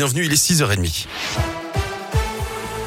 bienvenue, il est 6h30.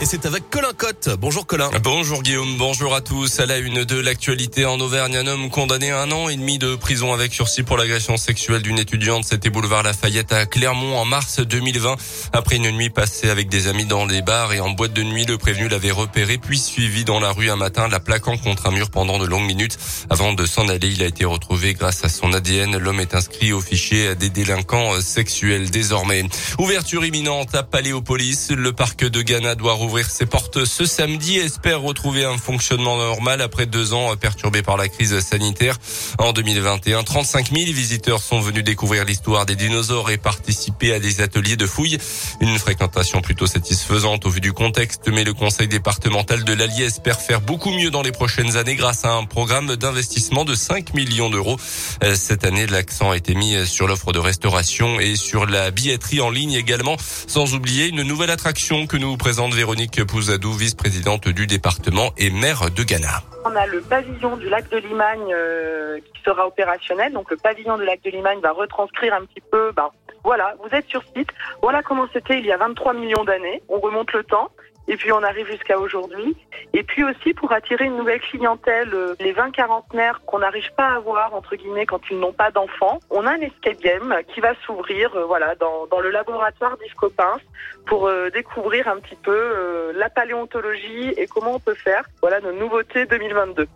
Et c'est avec Colin Cotte. Bonjour Colin. Bonjour Guillaume, bonjour à tous. À la une de l'actualité en Auvergne, un homme condamné à un an et demi de prison avec sursis pour l'agression sexuelle d'une étudiante. C'était boulevard Lafayette à Clermont en mars 2020. Après une nuit passée avec des amis dans des bars et en boîte de nuit, le prévenu l'avait repéré puis suivi dans la rue un matin, la plaquant contre un mur pendant de longues minutes. Avant de s'en aller, il a été retrouvé grâce à son ADN. L'homme est inscrit au fichier des délinquants sexuels désormais. Ouverture imminente à Paléopolis. Le parc de Ghana doit rouvrir ouvrir ses portes ce samedi et espère retrouver un fonctionnement normal après deux ans perturbés par la crise sanitaire. En 2021, 35 000 visiteurs sont venus découvrir l'histoire des dinosaures et participer à des ateliers de fouilles. Une fréquentation plutôt satisfaisante au vu du contexte, mais le conseil départemental de l'Allier espère faire beaucoup mieux dans les prochaines années grâce à un programme d'investissement de 5 millions d'euros. Euh, cette année, l'accent a été mis sur l'offre de restauration et sur la billetterie en ligne également, sans oublier une nouvelle attraction que nous présente Véronique Pouzadou, vice-présidente du département et maire de Ghana. On a le pavillon du lac de Limagne euh, qui sera opérationnel. Donc le pavillon du lac de Limagne va retranscrire un petit peu, ben, voilà, vous êtes sur site. Voilà comment c'était il y a 23 millions d'années. On remonte le temps. Et puis on arrive jusqu'à aujourd'hui. Et puis aussi pour attirer une nouvelle clientèle, euh, les 20 quarantenaires qu'on n'arrive pas à voir entre guillemets quand ils n'ont pas d'enfants, on a un escape game qui va s'ouvrir euh, voilà dans, dans le laboratoire d'Iscopins pour euh, découvrir un petit peu la paléontologie et comment on peut faire. Voilà nos nouveautés 2022.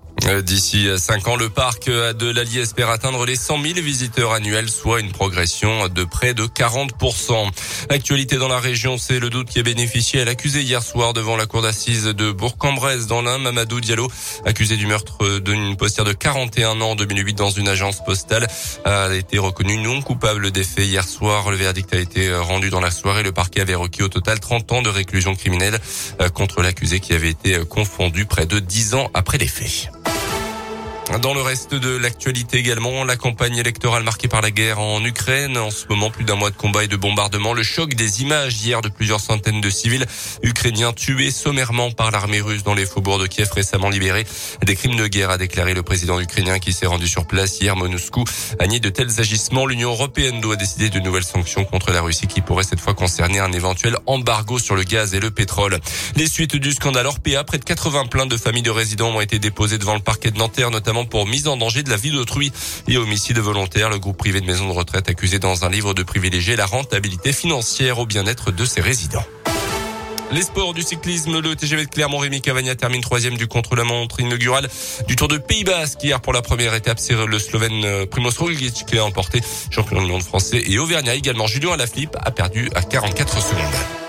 D'ici 5 ans, le parc de l'Allier espère atteindre les 100 000 visiteurs annuels, soit une progression de près de 40%. Actualité dans la région, c'est le doute qui a bénéficié à l'accusé hier soir devant la cour d'assises de Bourg-en-Bresse dans l'Ain. Mamadou Diallo, accusé du meurtre d'une postière de 41 ans en 2008 dans une agence postale, a été reconnu non coupable des faits hier soir. Le verdict a été rendu dans la soirée. Le parquet avait requis au total 30 ans de réclusion criminelle euh, contre l'accusé qui avait été confondu près de 10 ans après les faits. Dans le reste de l'actualité également, la campagne électorale marquée par la guerre en Ukraine. En ce moment, plus d'un mois de combat et de bombardement. Le choc des images hier de plusieurs centaines de civils ukrainiens tués sommairement par l'armée russe dans les faubourgs de Kiev récemment libérés. Des crimes de guerre, a déclaré le président ukrainien qui s'est rendu sur place hier. Moscou a nié de tels agissements. L'Union européenne doit décider de nouvelles sanctions contre la Russie qui pourraient cette fois concerner un éventuel embargo sur le gaz et le pétrole. Les suites du scandale Orpea, près de 80 plaintes de familles de résidents ont été déposées devant le parquet de Nanterre, notamment pour mise en danger de la vie d'autrui et homicide volontaire. Le groupe privé de maisons de retraite accusé dans un livre de privilégier la rentabilité financière au bien-être de ses résidents. Les sports du cyclisme, le TGV de Clermont-Rémy Cavagna termine troisième du contre-la-montre inaugural du Tour de Pays Basque. Hier, pour la première étape, c'est le Slovène euh, Primoz Roglic qui a emporté champion du monde français et Auvergnat également. Julien Alaphilippe a perdu à 44 secondes.